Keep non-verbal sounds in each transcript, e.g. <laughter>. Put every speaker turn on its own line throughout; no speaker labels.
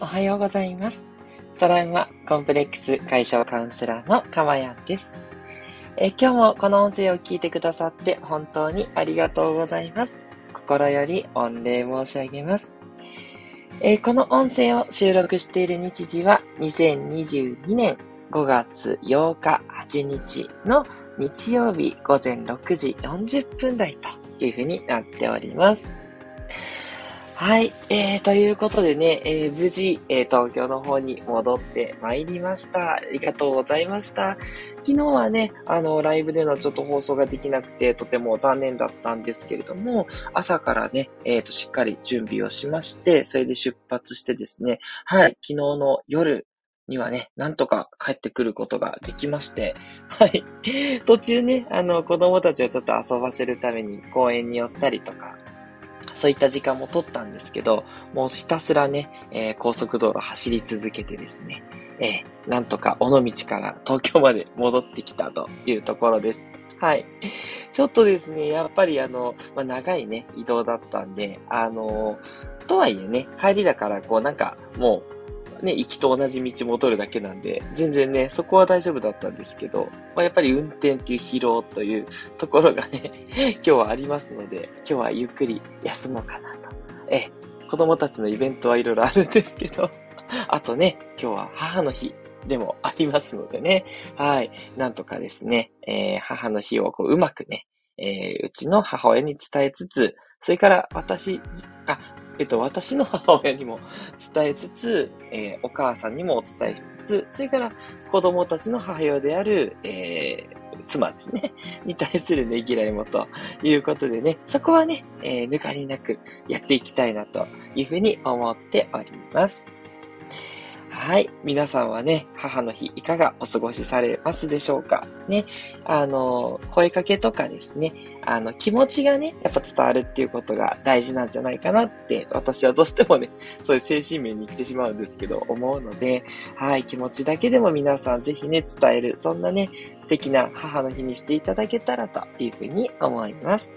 おはようございます。トラウマコンプレックス解消カウンセラーのかまやんです。え今日もこの音声を聞いてくださって本当にありがとうございます。心より御礼申し上げます。えこの音声を収録している日時は2022年5月8日8日の日曜日午前6時40分台というふうになっております。はい。えー、ということでね、えー、無事、えー、東京の方に戻ってまいりました。ありがとうございました。昨日はね、あの、ライブでのちょっと放送ができなくて、とても残念だったんですけれども、朝からね、えっ、ー、と、しっかり準備をしまして、それで出発してですね、はい、昨日の夜、にはね、なんとか帰ってくることができまして、はい。<laughs> 途中ね、あの、子供たちをちょっと遊ばせるために公園に寄ったりとか、そういった時間も取ったんですけど、もうひたすらね、えー、高速道路走り続けてですね、えー、なんとか尾道から東京まで戻ってきたというところです。はい。ちょっとですね、やっぱりあの、まあ、長いね、移動だったんで、あのとはいえね、帰りだからこうなんかもうね、行きと同じ道戻るだけなんで、全然ね、そこは大丈夫だったんですけど、まあ、やっぱり運転っていう疲労という <laughs> ところがね、<laughs> 今日はありますので、今日はゆっくり休もうかなと。え、子供たちのイベントはいろいろあるんですけど、<laughs> あとね、今日は母の日でもありますのでね、はい、なんとかですね、えー、母の日をこううまくね、えー、うちの母親に伝えつつ、それから私、あ、えっと、私の母親にも伝えつつ、えー、お母さんにもお伝えしつつ、それから子供たちの母親である、えー、妻ですね、<laughs> に対するねぎらいもということでね、そこはね、えー、抜かりなくやっていきたいなというふうに思っております。はい。皆さんはね、母の日いかがお過ごしされますでしょうか？ね。あの、声かけとかですね、あの、気持ちがね、やっぱ伝わるっていうことが大事なんじゃないかなって、私はどうしてもね、<laughs> そういう精神面に行ってしまうんですけど、思うので、はい、気持ちだけでも皆さんぜひね、伝える、そんなね、素敵な母の日にしていただけたらというふうに思います。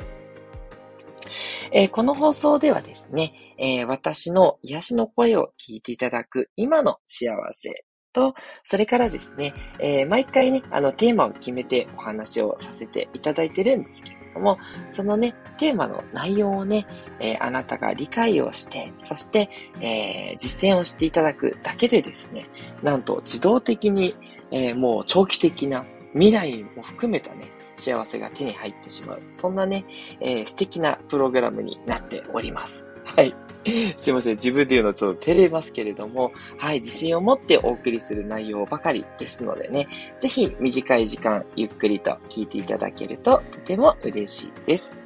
えー、この放送ではですね、えー、私の癒しの声を聞いていただく今の幸せと、それからですね、えー、毎回ね、あの、テーマを決めてお話をさせていただいてるんですけれども、そのね、テーマの内容をね、えー、あなたが理解をして、そして、えー、実践をしていただくだけでですね、なんと自動的に、えもう長期的な未来も含めたね、幸せが手に入ってしまう。そんなね、え、素敵なプログラムになっております。はい。<laughs> すいません。自分で言うのちょっと照れますけれども、はい。自信を持ってお送りする内容ばかりですのでね、ぜひ短い時間、ゆっくりと聞いていただけるととても嬉しいです。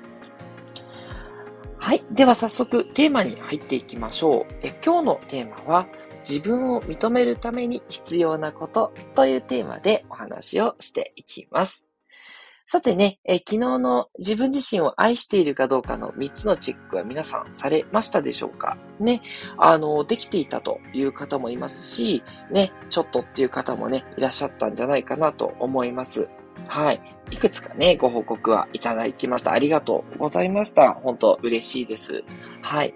はい。では早速テーマに入っていきましょう。え今日のテーマは、自分を認めるために必要なことというテーマでお話をしていきます。さてね、え昨日の自分自身を愛しているかどうかの3つのチェックは皆さんされましたでしょうか？ね、あの、できていたという方もいますし、ね、ちょっとっていう方もね、いらっしゃったんじゃないかなと思います。はい。いくつかね、ご報告はいただきました。ありがとうございました。本当嬉しいです。はい。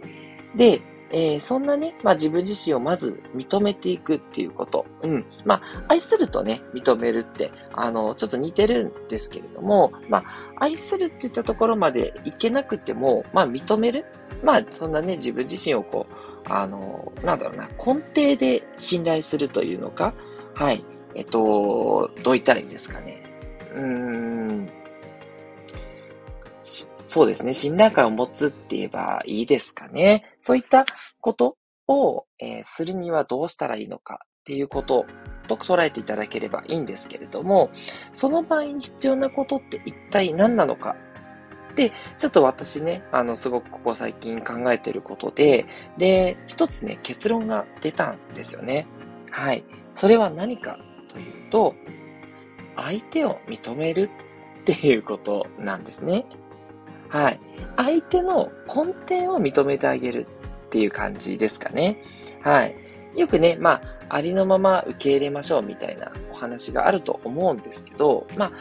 で、えー、そんなね、まあ自分自身をまず認めていくっていうこと。うん。まあ、愛するとね、認めるって、あの、ちょっと似てるんですけれども、まあ、愛するって言ったところまでいけなくても、まあ、認める？まあ、そんなね、自分自身をこう、あの、なんだろうな、根底で信頼するというのか、はい。えっと、どう言ったらいいんですかね？うーん。そうですね。信頼感を持つって言えばいいですかね。そういったことを、えー、するにはどうしたらいいのかっていうことと捉えていただければいいんですけれども、その場合に必要なことって一体何なのかで、ちょっと私ね、あの、すごくここ最近考えてることで、で、一つね、結論が出たんですよね。はい。それは何かというと、相手を認めるっていうことなんですね。はい。相手の根底を認めてあげるっていう感じですかね。はい。よくね、まあ、ありのまま受け入れましょうみたいなお話があると思うんですけど、ま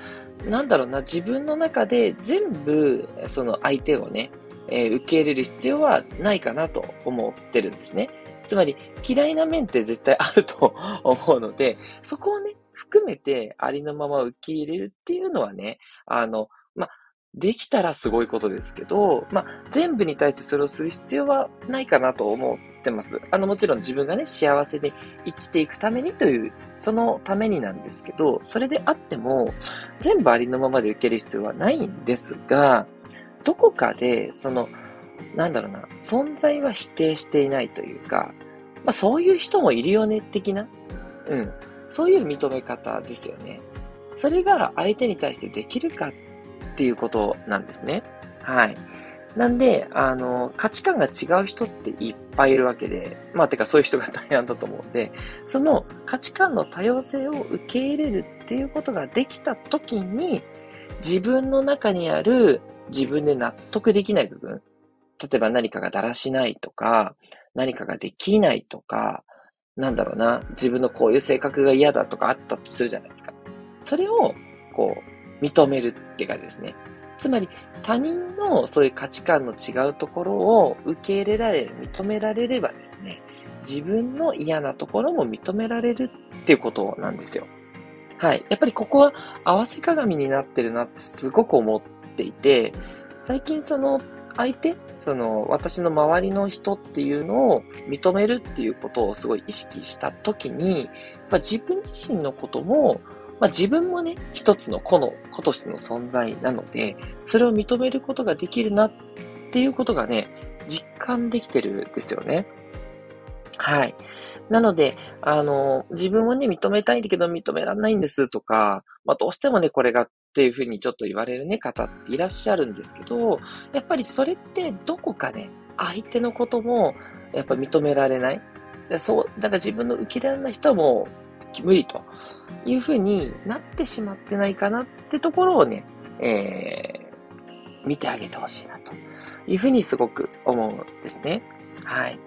あ、なんだろうな、自分の中で全部、その相手をね、えー、受け入れる必要はないかなと思ってるんですね。つまり嫌いな面って絶対あると思うので、そこをね、含めてありのまま受け入れるっていうのはね、あの、まあできたらすごいことですけど、まあ全部に対してそれをする必要はないかなと思ってます。あの、もちろん自分がね、幸せで生きていくためにという、そのためになんですけど、それであっても、全部ありのままで受ける必要はないんですが、どこかで、その、なんだろうな、存在は否定していないというか、まあそういう人もいるよね、的な。うん。そういう認め方ですよね。それが相手に対してできるかていうことなんですね。はい。なんで、あの、価値観が違う人っていっぱいいるわけで、まあ、てかそういう人が大半だと思うんで、その価値観の多様性を受け入れるっていうことができた時に、自分の中にある自分で納得できない部分、例えば何かがだらしないとか、何かができないとか、なんだろうな、自分のこういう性格が嫌だとかあったとするじゃないですか。それを、こう、認めるっていうかですね。つまり、他人のそういう価値観の違うところを受け入れられる、認められればですね、自分の嫌なところも認められるっていうことなんですよ。はい。やっぱりここは合わせ鏡になってるなってすごく思っていて、最近その相手、その私の周りの人っていうのを認めるっていうことをすごい意識したときに、まあ、自分自身のことも、まあ、自分もね、一つの子の、子としての存在なので、それを認めることができるなっていうことがね、実感できてるんですよね。はい。なので、あの、自分をね、認めたいんだけど認められないんですとか、まあ、どうしてもね、これがっていうふうにちょっと言われるね、方っていらっしゃるんですけど、やっぱりそれってどこかね、相手のことも、やっぱ認められない。そう、だから自分の受け入れられない人はもう無理というふうになってしまってないかなってところをね、えー、見てあげてほしいなというふうにすごく思うんですね。はい。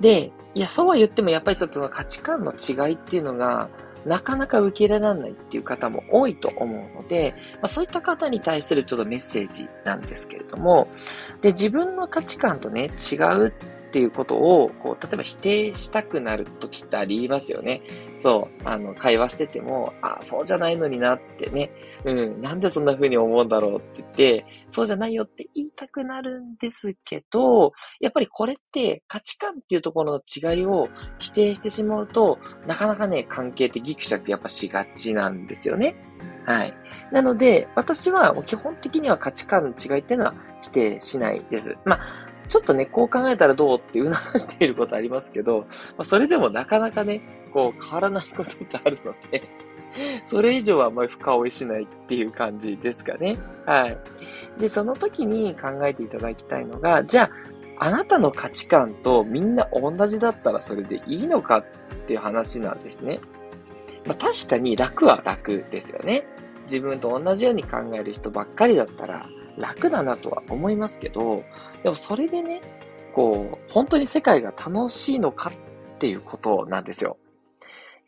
で、いや、そうは言ってもやっぱりちょっと価値観の違いっていうのが、なかなか受け入れられないっていう方も多いと思うので、まあ、そういった方に対するちょっとメッセージなんですけれども、で、自分の価値観とね、違うっていうことを、こう、例えば否定したくなる時ってありますよね。そう、あの、会話してても、あ、そうじゃないのになってね、うん、なんでそんな風に思うんだろうって言って、そうじゃないよって言いたくなるんですけど、やっぱりこれって価値観っていうところの違いを否定してしまうと、なかなかね、関係ってギクシャクやっぱしがちなんですよね。はい。なので、私は基本的には価値観の違いっていうのは否定しないです。まあ、ちょっとね、こう考えたらどうって促していることありますけど、まあ、それでもなかなかね、こう変わらないことってあるのでそれ以上はあんまり深追いしないっていう感じですかね。はい。で、その時に考えていただきたいのが、じゃあ、あなたの価値観とみんな同じだったらそれでいいのかっていう話なんですね。まあ、確かに楽は楽ですよね。自分と同じように考える人ばっかりだったら楽だなとは思いますけど、でもそれでね、こう、本当に世界が楽しいのかっていうことなんですよ。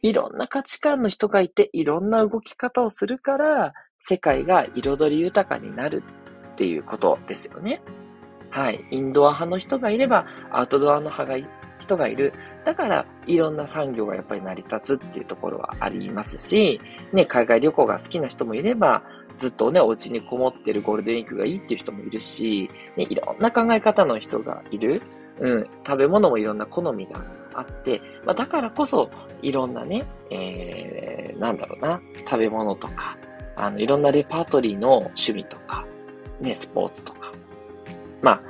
いろんな価値観の人がいて、いろんな動き方をするから、世界が彩り豊かになるっていうことですよね。はい。インドア派の人がいれば、アウトドアの派が人がいる。だから、いろんな産業がやっぱり成り立つっていうところはありますし、ね、海外旅行が好きな人もいれば、ずっとね、お家にこもってるゴールデンウィークがいいっていう人もいるし、ね、いろんな考え方の人がいる。うん、食べ物もいろんな好みがあって、まあ、だからこそ、いろんなね、えー、なんだろうな、食べ物とか、あの、いろんなレパートリーの趣味とか、ね、スポーツとか。ま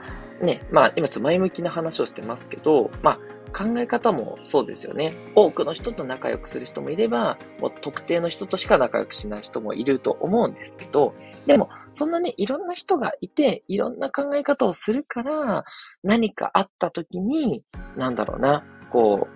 あ、ね、まあ、今ちょっと前向きな話をしてますけど、まあ、考え方もそうですよね。多くの人と仲良くする人もいれば、もう特定の人としか仲良くしない人もいると思うんですけど、でも、そんなね、いろんな人がいて、いろんな考え方をするから、何かあった時に、なんだろうな、こ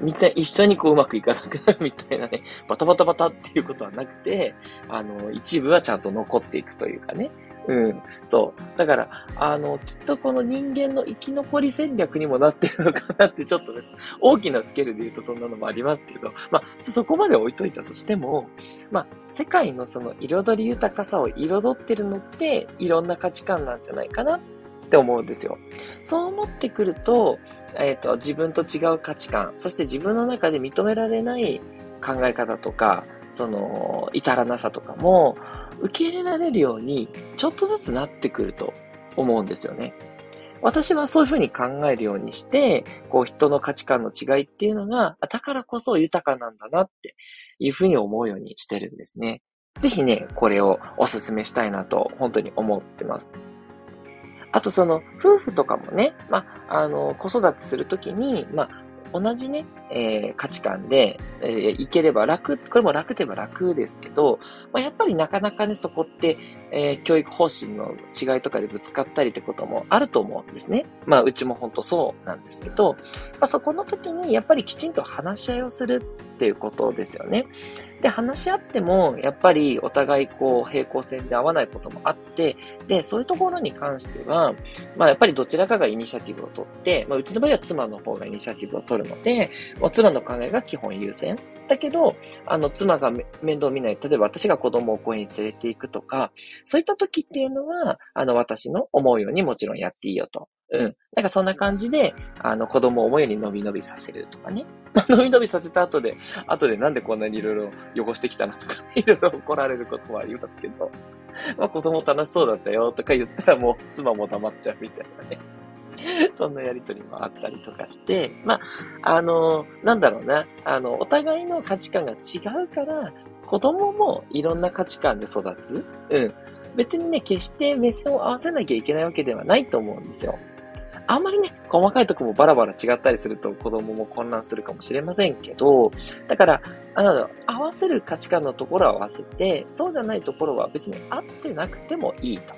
う、みんな一緒にこううまくいかなくなるみたいなね、バタバタバタっていうことはなくて、あの、一部はちゃんと残っていくというかね、うん。そう。だから、あの、きっとこの人間の生き残り戦略にもなってるのかなって、ちょっとです。大きなスケールで言うとそんなのもありますけど、まあ、そこまで置いといたとしても、まあ、世界のその彩り豊かさを彩ってるのって、いろんな価値観なんじゃないかなって思うんですよ。そう思ってくると、えっ、ー、と、自分と違う価値観、そして自分の中で認められない考え方とか、その、至らなさとかも、受け入れられるように、ちょっとずつなってくると思うんですよね。私はそういうふうに考えるようにして、こう人の価値観の違いっていうのが、だからこそ豊かなんだなっていうふうに思うようにしてるんですね。ぜひね、これをお勧めしたいなと本当に思ってます。あとその、夫婦とかもね、まあ、あの、子育てするときに、まあ、同じね、えー、価値観で、えー、いければ楽、これも楽といえば楽ですけど、まあ、やっぱりなかなかね、そこって、えー、教育方針の違いとかでぶつかったりってこともあると思うんですね。まあ、うちも本当そうなんですけど、まあ、そこの時にやっぱりきちんと話し合いをするっていうことですよね。で、話し合っても、やっぱりお互いこう、平行線で合わないこともあって、で、そういうところに関しては、まあやっぱりどちらかがイニシアティブを取って、まあうちの場合は妻の方がイニシアティブを取るので、もう妻の考えが基本優先。だけど、あの、妻が面倒見ない。例えば私が子供を公園に連れて行くとか、そういった時っていうのは、あの、私の思うようにもちろんやっていいよと。うん。なんかそんな感じで、あの、子供を思うように伸び伸びさせるとかね。<laughs> 伸び伸びさせた後で、後でなんでこんなにいろいろ汚してきたのとか、いろいろ怒られることもありますけど、まあ子供楽しそうだったよとか言ったらもう妻も黙っちゃうみたいなね。<laughs> そんなやりとりもあったりとかして、まあ、あの、なんだろうな、あの、お互いの価値観が違うから、子供もいろんな価値観で育つ。うん。別にね、決して目線を合わせなきゃいけないわけではないと思うんですよ。あんまりね、細かいとこもバラバラ違ったりすると子供も混乱するかもしれませんけど、だから、あの、合わせる価値観のところは合わせて、そうじゃないところは別に合ってなくてもいいと。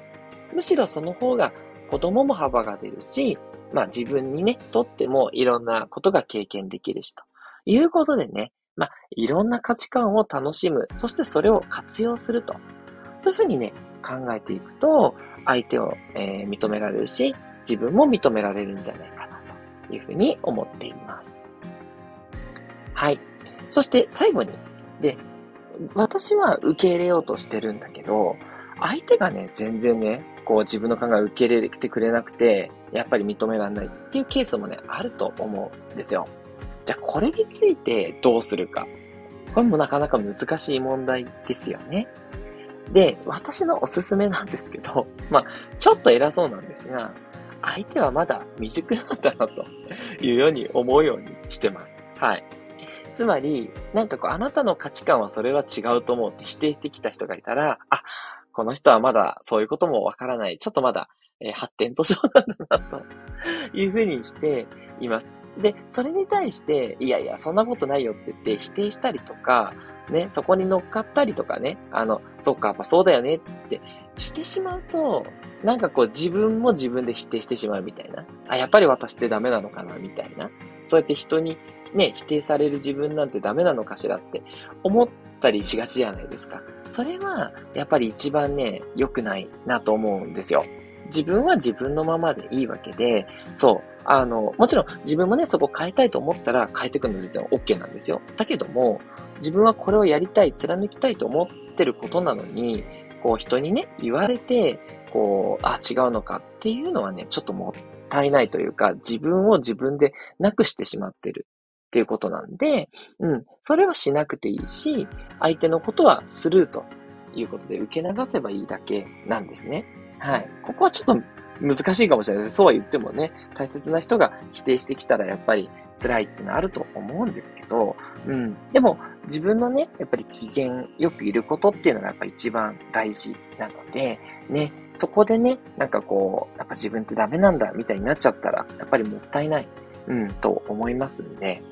むしろその方が子供も幅が出るし、まあ自分にね、とってもいろんなことが経験できるしということでね、まあいろんな価値観を楽しむ、そしてそれを活用すると。そういうふうにね、考えていくと、相手を、えー、認められるし、自分も認められるんじゃないかなというふうに思っています。はい。そして最後に、で、私は受け入れようとしてるんだけど、相手がね、全然ね、こう自分の考えを受け入れてくれなくて、やっぱり認められないっていうケースもね、あると思うんですよ。じゃあこれについてどうするか。これもなかなか難しい問題ですよね。で、私のおすすめなんですけど、<laughs> まあ、ちょっと偉そうなんですが、相手はまだ未熟なんだなというように思うようにしてます。はい。つまり、なんかこう、あなたの価値観はそれは違うと思うって否定してきた人がいたら、あ、この人はまだそういうこともわからない。ちょっとまだ、えー、発展途上なんだな、というふうにしています。で、それに対して、いやいや、そんなことないよって言って否定したりとか、ね、そこに乗っかったりとかね、あの、そっか、やっぱそうだよねってしてしまうと、なんかこう自分も自分で否定してしまうみたいな。あ、やっぱり私ってダメなのかなみたいな。そうやって人にね、否定される自分なんてダメなのかしらって思ったりしがちじゃないですか。それは、やっぱり一番ね、良くないなと思うんですよ。自分は自分のままでいいわけで、そう。あの、もちろん自分もね、そこ変えたいと思ったら変えていくの全然 OK なんですよ。だけども、自分はこれをやりたい、貫きたいと思ってることなのに、こう人にね、言われて、こう、あ、違うのかっていうのはね、ちょっともったいないというか、自分を自分でなくしてしまってるっていうことなんで、うん、それはしなくていいし、相手のことはスルーということで受け流せばいいだけなんですね。はい。ここはちょっと難しいかもしれないです。そうは言ってもね、大切な人が否定してきたらやっぱり辛いってのはあると思うんですけど、うん。でも、自分のね、やっぱり機嫌よくいることっていうのがやっぱ一番大事なので、ね、そこでね、なんかこう、やっぱ自分ってダメなんだみたいになっちゃったら、やっぱりもったいない、うん、と思いますんで、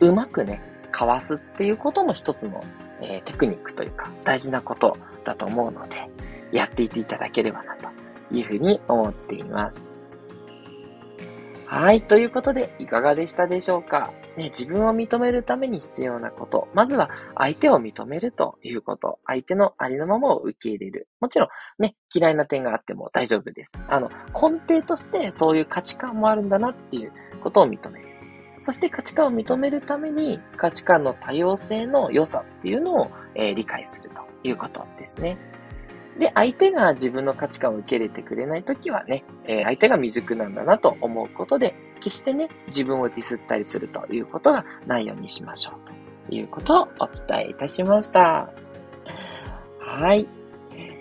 うまくね、かわすっていうことも一つの、えー、テクニックというか、大事なことだと思うので、やっていっていただければな、というふうに思っています。はい。ということで、いかがでしたでしょうか？ね、自分を認めるために必要なこと。まずは、相手を認めるということ。相手のありのままを受け入れる。もちろん、ね、嫌いな点があっても大丈夫です。あの、根底としてそういう価値観もあるんだなっていうことを認める。そして価値観を認めるために、価値観の多様性の良さっていうのを、えー、理解するということですね。で、相手が自分の価値観を受け入れてくれないときはね、えー、相手が未熟なんだなと思うことで、決してね、自分をディスったりするということがないようにしましょうということをお伝えいたしました。はい。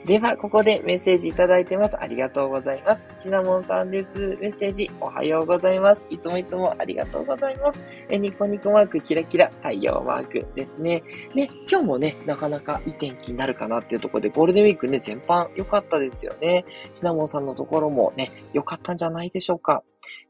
では、ここでメッセージいただいてます。ありがとうございます。シナモンさんです。メッセージ、おはようございます。いつもいつもありがとうございます。え、ニコニコマーク、キラキラ、太陽マークですね。ね、今日もね、なかなかいい天気になるかなっていうところで、ゴールデンウィークね、全般良かったですよね。シナモンさんのところもね、良かったんじゃないでしょうか。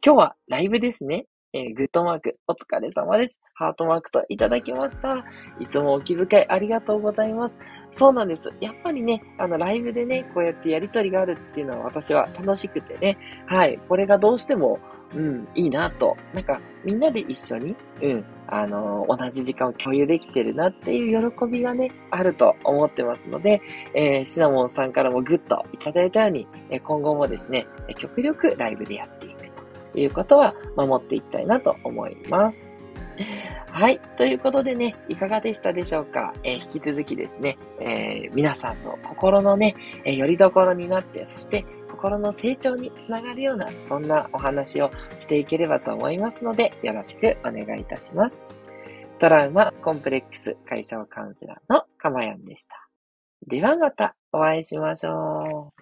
今日はライブですね。えー、グッドマーク、お疲れ様です。ハートマークといただきました。いつもお気遣いありがとうございます。そうなんです。やっぱりね、あの、ライブでね、こうやってやりとりがあるっていうのは私は楽しくてね、はい、これがどうしても、うん、いいなと。なんか、みんなで一緒に、うん、あのー、同じ時間を共有できてるなっていう喜びがね、あると思ってますので、えー、シナモンさんからもグッといただいたように、え今後もですね、極力ライブでやっていくということは守っていきたいなと思います。はい。ということでね、いかがでしたでしょうか、えー、引き続きですね、えー、皆さんの心のね、えー、よりどころになって、そして心の成長につながるような、そんなお話をしていければと思いますので、よろしくお願いいたします。トラウマコンプレックス解消カウンセラーのかまやんでした。ではまたお会いしましょう。